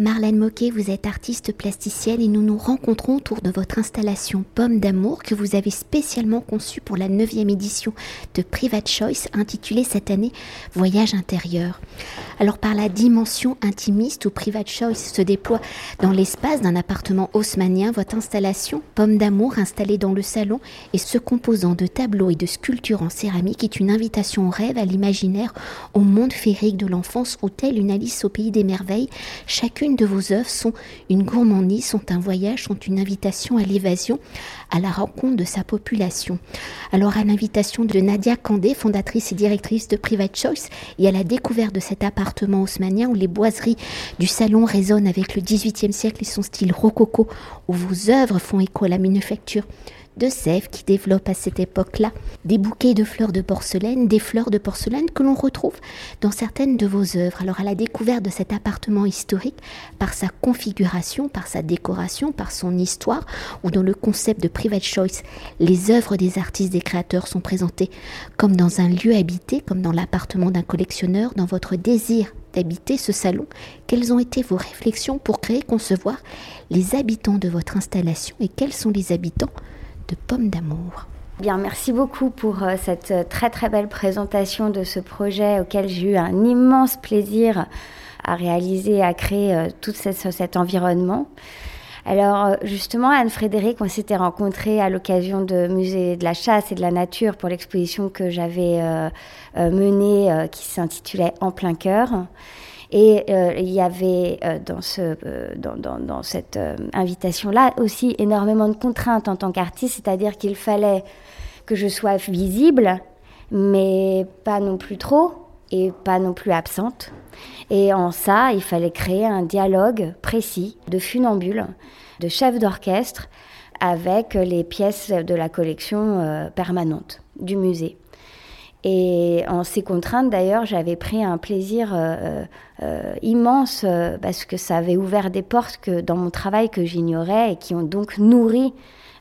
Marlène Moquet, vous êtes artiste plasticienne et nous nous rencontrons autour de votre installation Pomme d'amour que vous avez spécialement conçue pour la 9e édition de Private Choice intitulée cette année Voyage intérieur. Alors par la dimension intimiste où Private Choice se déploie dans l'espace d'un appartement haussmanien, votre installation Pomme d'amour installée dans le salon et se composant de tableaux et de sculptures en céramique est une invitation au rêve, à l'imaginaire, au monde féerique de l'enfance où telle une Alice au pays des merveilles, chacune de vos œuvres sont une gourmandise, sont un voyage, sont une invitation à l'évasion, à la rencontre de sa population. Alors à l'invitation de Nadia Candé, fondatrice et directrice de Private Choice, et à la découverte de cet appartement haussmanien où les boiseries du salon résonnent avec le XVIIIe siècle et son style rococo, où vos œuvres font écho à la manufacture de Sèvres qui développe à cette époque-là des bouquets de fleurs de porcelaine, des fleurs de porcelaine que l'on retrouve dans certaines de vos œuvres. Alors à la découverte de cet appartement historique, par sa configuration, par sa décoration, par son histoire, ou dans le concept de private choice, les œuvres des artistes, des créateurs sont présentées comme dans un lieu habité, comme dans l'appartement d'un collectionneur, dans votre désir d'habiter ce salon, quelles ont été vos réflexions pour créer, concevoir les habitants de votre installation et quels sont les habitants de pommes d'amour. Bien, merci beaucoup pour euh, cette euh, très très belle présentation de ce projet auquel j'ai eu un immense plaisir à réaliser, à créer euh, tout cet environnement. Alors justement, Anne-Frédéric, on s'était rencontrés à l'occasion de Musée de la chasse et de la nature pour l'exposition que j'avais menée qui s'intitulait En plein cœur. Et euh, il y avait euh, euh, dans, cette invitation-là aussi énormément de contraintes en tant qu'artiste, c'est-à-dire qu'il fallait que je sois visible, mais pas non plus trop et pas non plus absente. Et en ça, il fallait créer un dialogue précis de funambule, de chef d'orchestre, avec les pièces de la collection permanente du musée. Et en ces contraintes, d'ailleurs, j'avais pris un plaisir euh, euh, immense euh, parce que ça avait ouvert des portes que, dans mon travail que j'ignorais et qui ont donc nourri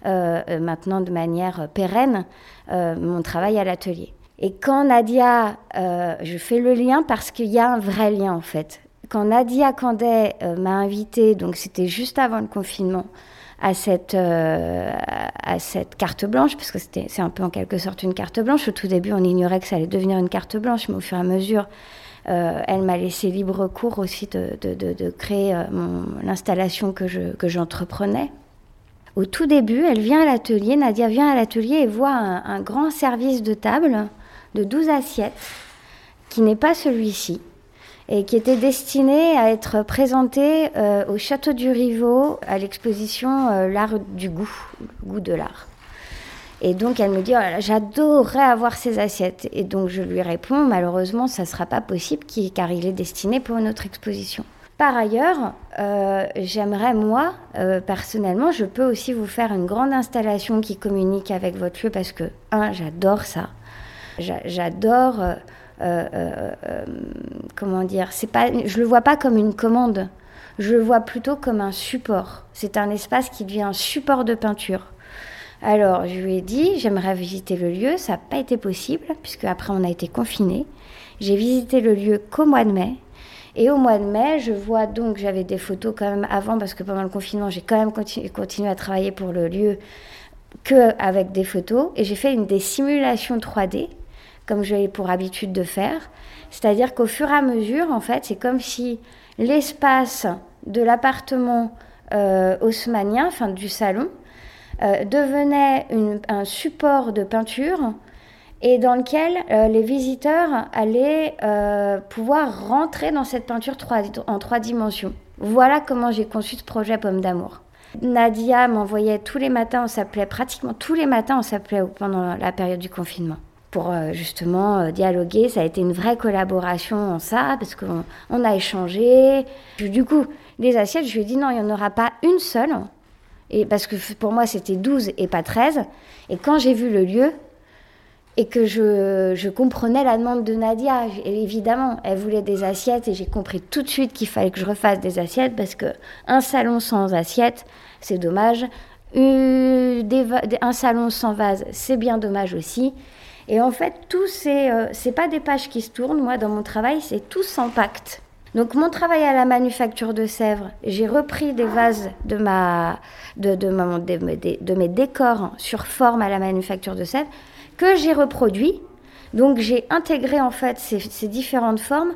maintenant de manière pérenne mon travail à l'atelier. Et quand Nadia, je fais le lien parce qu'il y a un vrai lien en fait. Quand Nadia Candet m'a invitée, donc c'était juste avant le confinement, à cette, euh, à cette carte blanche, parce que c'est un peu en quelque sorte une carte blanche. Au tout début, on ignorait que ça allait devenir une carte blanche, mais au fur et à mesure, euh, elle m'a laissé libre cours aussi de, de, créer euh, l'installation que j'entreprenais. au tout début, elle vient à l'atelier, Nadia vient à l'atelier et voit un, un grand service de table de 12 assiettes, qui n'est pas celui-ci et qui était destiné à être présenté euh, au Château du Rivaux à l'exposition euh, L'art du goût, le goût de l'art. Et donc elle me dit, oh j'adorerais avoir ces assiettes. Et donc je lui réponds, malheureusement, ça ne sera pas possible car il est destiné pour une autre exposition. Par ailleurs, euh, j'aimerais, moi, personnellement, je peux aussi vous faire une grande installation qui communique avec votre lieu parce que, un, j'adore ça. J'adore comment dire, c'est pas, je le vois pas comme une commande, je le vois plutôt comme un support. C'est un espace qui devient un support de peinture. Alors, je lui ai dit, j'aimerais visiter le lieu. Ça n'a pas été possible, puisque après, on a été confinés. J'ai visité le lieu qu'au mois de mai. Et au mois de mai, je vois donc, j'avais des photos quand même avant, parce que pendant le confinement, j'ai quand même continué, à travailler pour le lieu que avec des photos. Et j'ai fait une des simulations 3D comme j'ai pour habitude de faire. C'est-à-dire qu'au fur et à mesure, en fait, c'est comme si l'espace de l'appartement euh, haussmanien, enfin du salon, euh, devenait un support de peinture et dans lequel euh, les visiteurs allaient pouvoir rentrer dans cette peinture en trois dimensions. Voilà comment j'ai conçu ce projet Pomme d'amour. Nadia m'envoyait tous les matins, on s'appelait pratiquement tous les matins, on s'appelait pendant la période du confinement pour euh, justement euh, dialoguer. Ça a été une vraie collaboration en ça, parce qu'on on a échangé. Du coup, les assiettes, je lui ai dit non, il n'y en aura pas une seule. Et parce que pour moi, c'était 12 et pas 13. Et quand j'ai vu le lieu, et que je, je, comprenais la demande de Nadia. Évidemment, elle voulait des assiettes et j'ai compris tout de suite qu'il fallait que je refasse des assiettes parce que un salon sans assiettes, c'est dommage. un salon sans vase, c'est bien dommage aussi. Et en fait, tout euh, c'est pas des pages qui se tournent. Moi, dans mon travail, c'est tout s'empacte. Donc mon travail à la manufacture de Sèvres, j'ai repris des vases de, ma, de, de, mes décors sur forme à la manufacture de Sèvres que j'ai reproduit. Donc j'ai intégré en fait ces, ces différentes formes,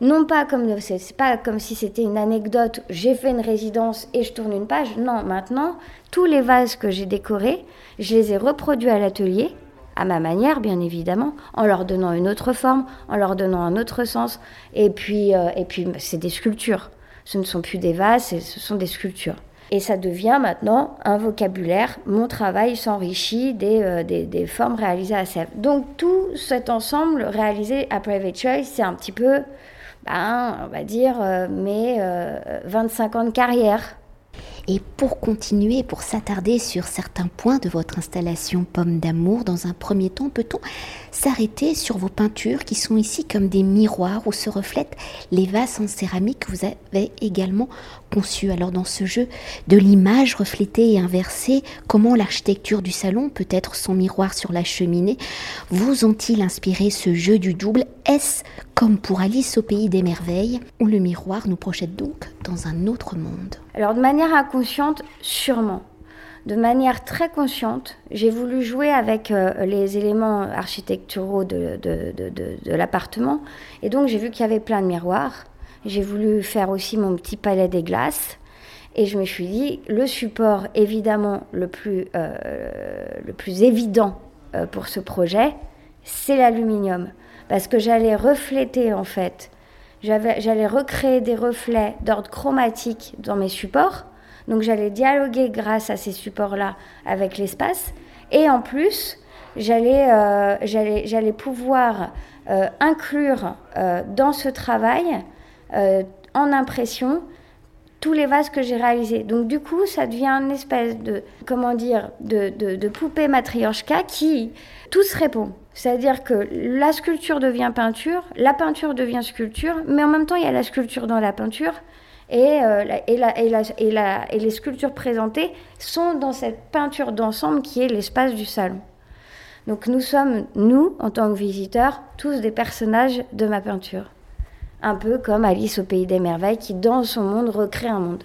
non pas comme c'est pas comme si c'était une anecdote, j'ai fait une résidence et je tourne une page. Non, maintenant tous les vases que j'ai décorés, je les ai reproduits à l'atelier à ma manière, bien évidemment, en leur donnant une autre forme, en leur donnant un autre sens. Et puis, euh, et puis c'est des sculptures. Ce ne sont plus des vases, ce sont des sculptures. Et ça devient maintenant un vocabulaire. Mon travail s'enrichit des, euh, des, formes réalisées à Sèvres. Donc tout cet ensemble réalisé à Private Choice, c'est un petit peu, ben, on va dire, euh, mes 25 ans de carrière. Et pour continuer, pour s'attarder sur certains points de votre installation Pomme d'amour, dans un premier temps, peut-on s'arrêter sur vos peintures qui sont ici comme des miroirs où se reflètent les vases en céramique que vous avez également conçus? Alors dans ce jeu de l'image reflétée et inversée, comment l'architecture du salon peut être son miroir sur la cheminée vous ont-ils inspiré ce jeu du double? Est-ce comme pour Alice au pays des merveilles où le miroir nous projette donc dans un autre monde? Alors de manière inconsciente, sûrement de manière très consciente, j'ai voulu jouer avec euh, les éléments architecturaux de, l'appartement. Et donc, j'ai vu qu'il y avait plein de miroirs. J'ai voulu faire aussi mon petit palais des glaces. Et je me suis dit, le support évidemment le plus, euh, le plus évident euh, pour ce projet, c'est l'aluminium. Parce que j'allais refléter en fait, j'allais recréer des reflets d'ordre chromatique dans mes supports donc j'allais dialoguer grâce à ces supports-là avec l'espace. Et en plus, j'allais euh, pouvoir euh, inclure euh, dans ce travail, en impression, tous les vases que j'ai réalisés. Donc du coup, ça devient une espèce de, comment dire, de, de, poupée matrioshka qui tous répond. C'est-à-dire que la sculpture devient peinture, la peinture devient sculpture, mais en même temps, il y a la sculpture dans la peinture. Euh, et, et, les sculptures présentées sont dans cette peinture d'ensemble qui est l'espace du salon. Donc nous sommes, nous, en tant que visiteurs, tous des personnages de ma peinture. Un peu comme Alice au pays des merveilles qui, dans son monde, recrée un monde.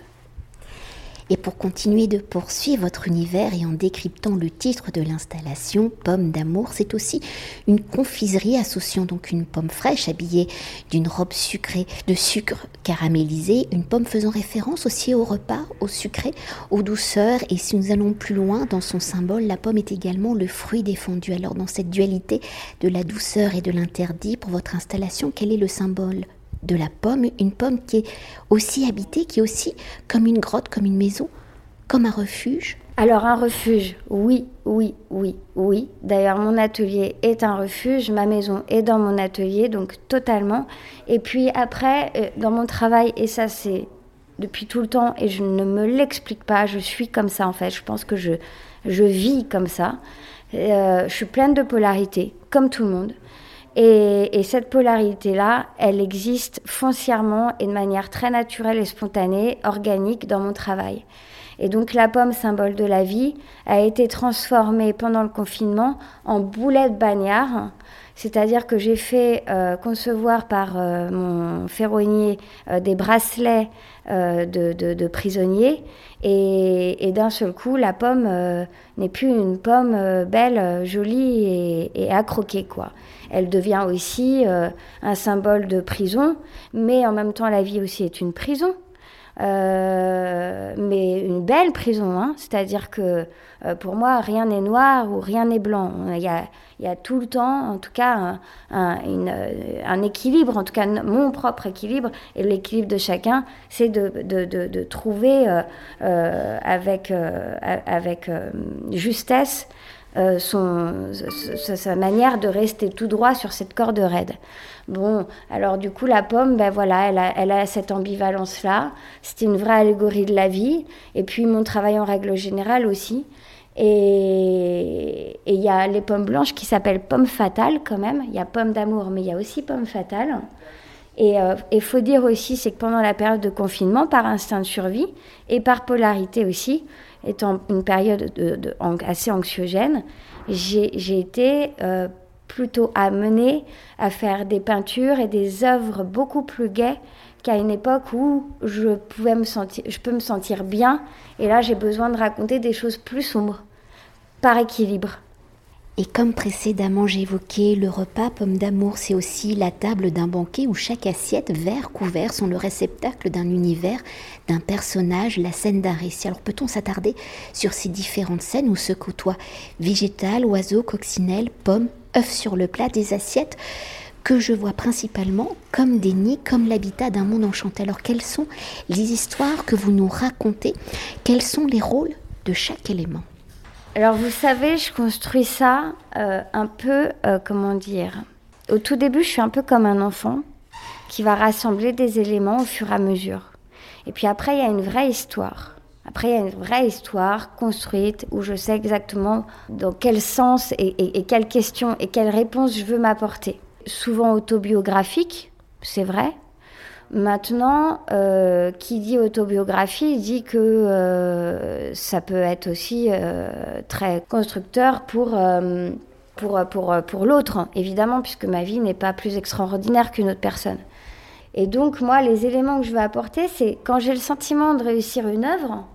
Et pour continuer de poursuivre votre univers et en décryptant le titre de l'installation, Pomme d'amour, c'est aussi une confiserie associant donc une pomme fraîche habillée d'une robe sucrée de sucre caramélisé, une pomme faisant référence aussi au repas, au sucré, aux douceurs. Et si nous allons plus loin dans son symbole, la pomme est également le fruit défendu. Alors dans cette dualité de la douceur et de l'interdit, pour votre installation, quel est le symbole? De la pomme, une pomme qui est aussi habitée, qui est aussi comme une grotte, comme une maison, comme un refuge Alors un refuge, oui, oui, oui, oui. D'ailleurs, mon atelier est un refuge, ma maison est dans mon atelier, donc totalement. Et puis après, euh, dans mon travail, et ça c'est depuis tout le temps, et je ne me l'explique pas, je suis comme ça en fait, je pense que je, je vis comme ça. Euh, je suis pleine de polarité, comme tout le monde. Et, cette polarité-là, elle existe foncièrement et de manière très naturelle et spontanée, organique dans mon travail. Et donc la pomme, symbole de la vie, a été transformée pendant le confinement en boulette bagnard. C'est-à-dire que j'ai fait euh, concevoir par euh, mon ferronnier euh, des bracelets de, prisonniers. Et, d'un seul coup, la pomme n'est plus une pomme belle, jolie et, et à croquer, quoi elle devient aussi euh, un symbole de prison, mais en même temps la vie aussi est une prison. Euh, mais une belle prison, hein. c'est-à-dire que euh, pour moi, rien n'est noir ou rien n'est blanc. Il y, a, tout le temps, en tout cas, un, équilibre, en tout cas mon propre équilibre, et l'équilibre de chacun, c'est de, trouver avec, avec justesse euh, son, sa, manière de rester tout droit sur cette corde raide. Bon, alors du coup, la pomme, ben voilà, elle a, elle a cette ambivalence-là. C'était une vraie allégorie de la vie. Et puis mon travail en règle générale aussi. Et il y a les pommes blanches qui s'appellent pommes fatales quand même. Il y a pommes d'amour, mais il y a aussi pommes fatales. Et il euh, faut dire aussi, c'est que pendant la période de confinement, par instinct de survie et par polarité aussi, étant une période de, assez anxiogène, j'ai été euh, plutôt amenée à faire des peintures et des œuvres beaucoup plus gaies qu'à une époque où je, pouvais me sentir, je peux me sentir bien. Et là, j'ai besoin de raconter des choses plus sombres, par équilibre. Et comme précédemment j'évoquais, le repas pomme d'amour, c'est aussi la table d'un banquet où chaque assiette, verre, couvert sont le réceptacle d'un univers, d'un personnage, la scène d'un récit. Alors peut-on s'attarder sur ces différentes scènes où se côtoient végétal, oiseaux, coccinelles, pommes, œufs sur le plat, des assiettes que je vois principalement comme des nids, comme l'habitat d'un monde enchanté? Alors quelles sont les histoires que vous nous racontez? Quels sont les rôles de chaque élément? Alors vous savez, je construis ça euh, un peu, euh, comment dire, au tout début, je suis un peu comme un enfant qui va rassembler des éléments au fur et à mesure. Et puis après, il y a une vraie histoire. Après, il y a une vraie histoire construite où je sais exactement dans quel sens et, et quelles questions et quelles réponses je veux m'apporter. Souvent autobiographique, c'est vrai, Maintenant, euh, qui dit autobiographie dit que euh, ça peut être aussi euh, très constructeur pour, pour, pour, pour l'autre, évidemment, puisque ma vie n'est pas plus extraordinaire qu'une autre personne. Et donc, moi, les éléments que je veux apporter, c'est quand j'ai le sentiment de réussir une œuvre,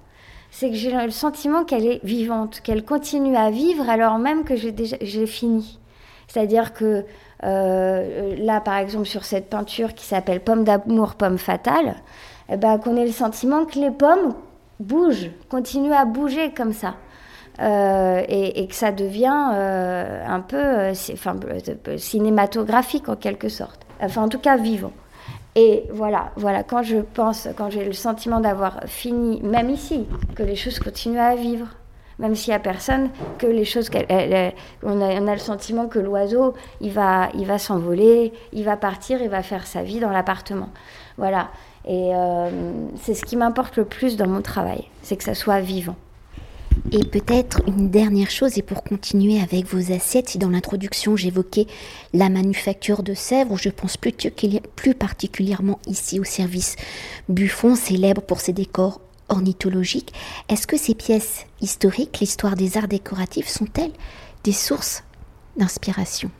c'est que j'ai le sentiment qu'elle est vivante, qu'elle continue à vivre alors même que j'ai déjà j'ai fini. C'est-à-dire que euh, là, par exemple, sur cette peinture qui s'appelle Pomme d'amour, pomme fatale, eh ben, qu'on ait le sentiment que les pommes bougent, continuent à bouger comme ça. Euh, et, que ça devient euh, un peu cinématographique en quelque sorte. Enfin, en tout cas, vivant. Et voilà, voilà, quand je pense, quand j'ai le sentiment d'avoir fini, même ici, que les choses continuent à vivre, même s'il n'y a personne, que les choses, on, a, on, a, le sentiment que l'oiseau, il va, il va s'envoler, il va partir, il va faire sa vie dans l'appartement. Voilà. Et euh, c'est ce qui m'importe le plus dans mon travail, c'est que ça soit vivant. Et peut-être une dernière chose, et pour continuer avec vos assiettes, si dans l'introduction j'évoquais la manufacture de Sèvres, je pense plus, plus particulièrement ici au service Buffon, célèbre pour ses décors ornithologique, est-ce que ces pièces historiques, l'histoire des arts décoratifs, sont-elles des sources d'inspiration?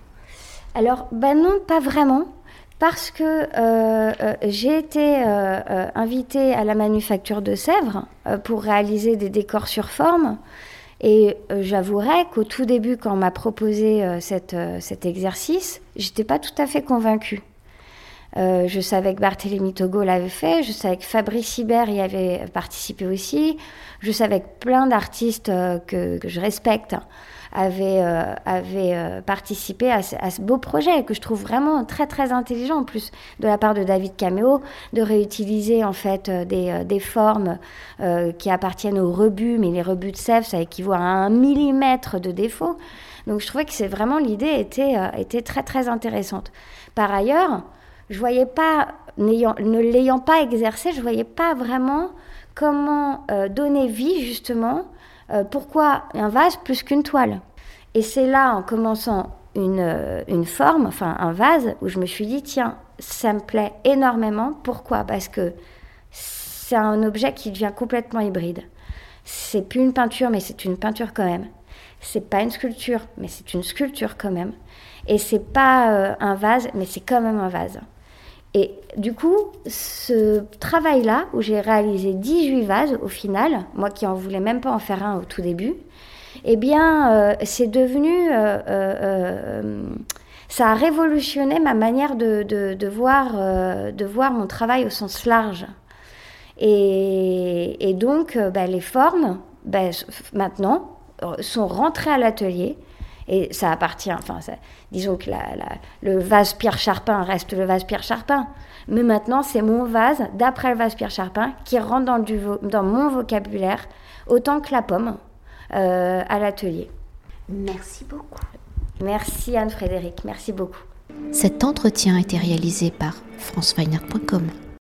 Alors, ben non, pas vraiment. Parce que euh, euh, j'ai été euh, invitée à la manufacture de Sèvres pour réaliser des décors sur forme. Et j'avouerai qu'au tout début, quand on m'a proposé cet exercice, j'étais pas tout à fait convaincue. Euh, je savais que Barthélemy Togo l'avait fait, je savais que Fabrice Hibert y avait participé aussi, je savais que plein d'artistes euh, que, je respecte avaient, euh, participé à ce, beau projet que je trouve vraiment très très intelligent en plus de la part de David Cameo de réutiliser en fait des, formes qui appartiennent aux rebuts, mais les rebuts de sève ça équivaut à un millimètre de défaut. Donc je trouvais que c'est vraiment l'idée était, était très très intéressante. Par ailleurs, je voyais pas, ne l'ayant pas exercé, je voyais pas vraiment comment euh, donner vie justement, euh, pourquoi un vase plus qu'une toile. Et c'est là, en commençant une, euh, une, forme, enfin un vase, où je me suis dit, tiens, ça me plaît énormément. Pourquoi? Parce que c'est un objet qui devient complètement hybride. C'est plus une peinture, mais c'est une peinture quand même. C'est pas une sculpture, mais c'est une sculpture quand même. Et c'est pas un vase, mais c'est quand même un vase. Et du coup, ce travail-là, où j'ai réalisé 18 vases au final, moi qui en voulais même pas en faire un au tout début, eh bien, euh, c'est devenu... Euh, euh, ça a révolutionné ma manière de, voir, de voir mon travail au sens large. Et, et donc, bah, les formes, bah, maintenant, sont rentrées à l'atelier et ça appartient, enfin, disons que le vase Pierre Charpin reste le vase Pierre Charpin. Mais maintenant, c'est mon vase, d'après le vase Pierre Charpin, qui rentre dans, du, dans mon vocabulaire autant que la pomme euh, à l'atelier. Merci beaucoup. Merci Anne-Frédéric, merci beaucoup. Cet entretien a été réalisé par franceweiner.com.